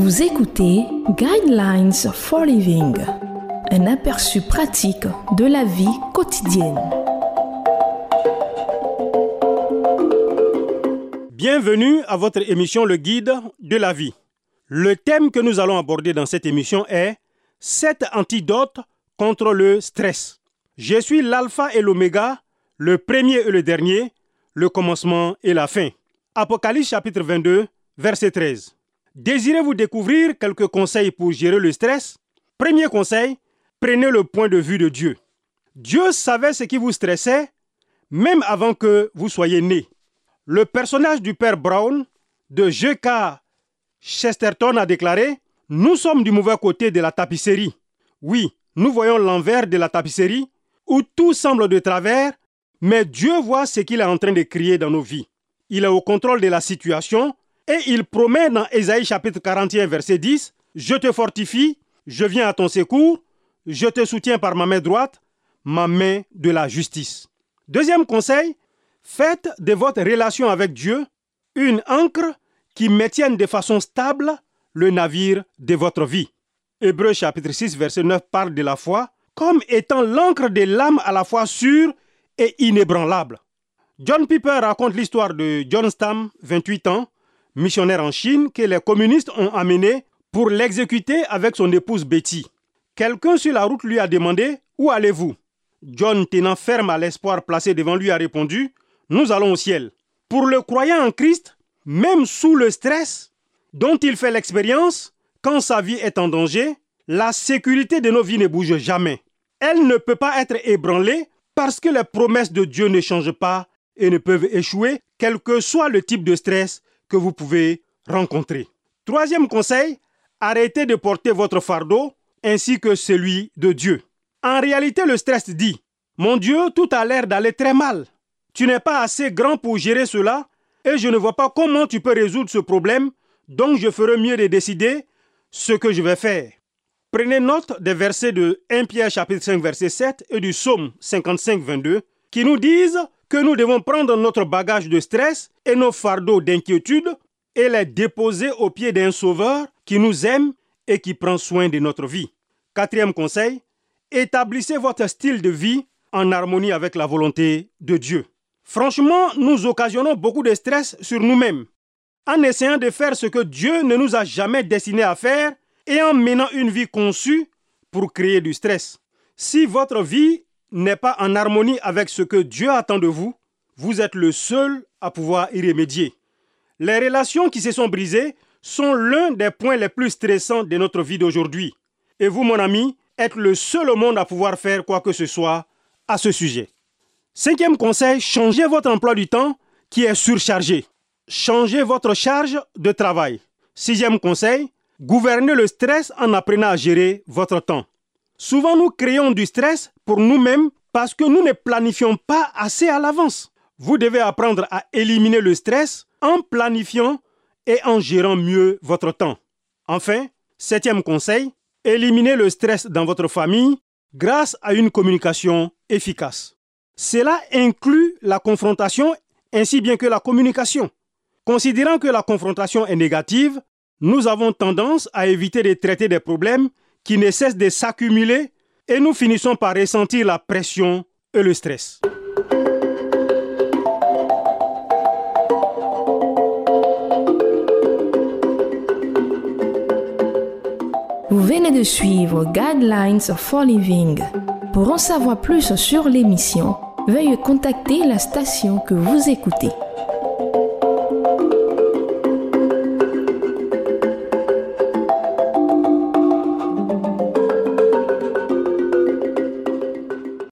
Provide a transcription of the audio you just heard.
Vous écoutez Guidelines for Living, un aperçu pratique de la vie quotidienne. Bienvenue à votre émission Le Guide de la vie. Le thème que nous allons aborder dans cette émission est 7 antidotes contre le stress. Je suis l'alpha et l'oméga, le premier et le dernier, le commencement et la fin. Apocalypse chapitre 22, verset 13. Désirez-vous découvrir quelques conseils pour gérer le stress? Premier conseil, prenez le point de vue de Dieu. Dieu savait ce qui vous stressait même avant que vous soyez né. Le personnage du père Brown de G.K. Chesterton a déclaré Nous sommes du mauvais côté de la tapisserie. Oui, nous voyons l'envers de la tapisserie où tout semble de travers, mais Dieu voit ce qu'il est en train de crier dans nos vies. Il est au contrôle de la situation et il promet dans Ésaïe chapitre 41 verset 10, Je te fortifie, je viens à ton secours, je te soutiens par ma main droite, ma main de la justice. Deuxième conseil, faites de votre relation avec Dieu une encre qui maintienne de façon stable le navire de votre vie. Hébreu chapitre 6 verset 9 parle de la foi comme étant l'encre de l'âme à la fois sûre et inébranlable. John Piper raconte l'histoire de John Stam, 28 ans, missionnaire en Chine, que les communistes ont amené pour l'exécuter avec son épouse Betty. Quelqu'un sur la route lui a demandé Où allez-vous? John, tenant ferme à l'espoir placé devant lui, a répondu Nous allons au ciel. Pour le croyant en Christ, même sous le stress dont il fait l'expérience, quand sa vie est en danger, la sécurité de nos vies ne bouge jamais. Elle ne peut pas être ébranlée parce que les promesses de Dieu ne changent pas et ne peuvent échouer, quel que soit le type de stress que vous pouvez rencontrer. Troisième conseil, arrêtez de porter votre fardeau ainsi que celui de Dieu. En réalité, le stress dit, mon Dieu, tout a l'air d'aller très mal. Tu n'es pas assez grand pour gérer cela et je ne vois pas comment tu peux résoudre ce problème, donc je ferai mieux de décider ce que je vais faire. Prenez note des versets de 1 Pierre chapitre 5 verset 7 et du psaume 55 22 qui nous disent que nous devons prendre notre bagage de stress et nos fardeaux d'inquiétude et les déposer aux pieds d'un sauveur qui nous aime et qui prend soin de notre vie. Quatrième conseil, établissez votre style de vie en harmonie avec la volonté de Dieu. Franchement, nous occasionnons beaucoup de stress sur nous-mêmes en essayant de faire ce que Dieu ne nous a jamais destiné à faire et en menant une vie conçue pour créer du stress. Si votre vie n'est pas en harmonie avec ce que Dieu attend de vous, vous êtes le seul à pouvoir y remédier. Les relations qui se sont brisées sont l'un des points les plus stressants de notre vie d'aujourd'hui. Et vous, mon ami, êtes le seul au monde à pouvoir faire quoi que ce soit à ce sujet. Cinquième conseil, changez votre emploi du temps qui est surchargé. Changez votre charge de travail. Sixième conseil, gouvernez le stress en apprenant à gérer votre temps. Souvent, nous créons du stress pour nous-mêmes parce que nous ne planifions pas assez à l'avance. Vous devez apprendre à éliminer le stress en planifiant et en gérant mieux votre temps. Enfin, septième conseil, éliminez le stress dans votre famille grâce à une communication efficace. Cela inclut la confrontation ainsi bien que la communication. Considérant que la confrontation est négative, nous avons tendance à éviter de traiter des problèmes qui ne cesse de s'accumuler et nous finissons par ressentir la pression et le stress. Vous venez de suivre Guidelines for Living. Pour en savoir plus sur l'émission, veuillez contacter la station que vous écoutez.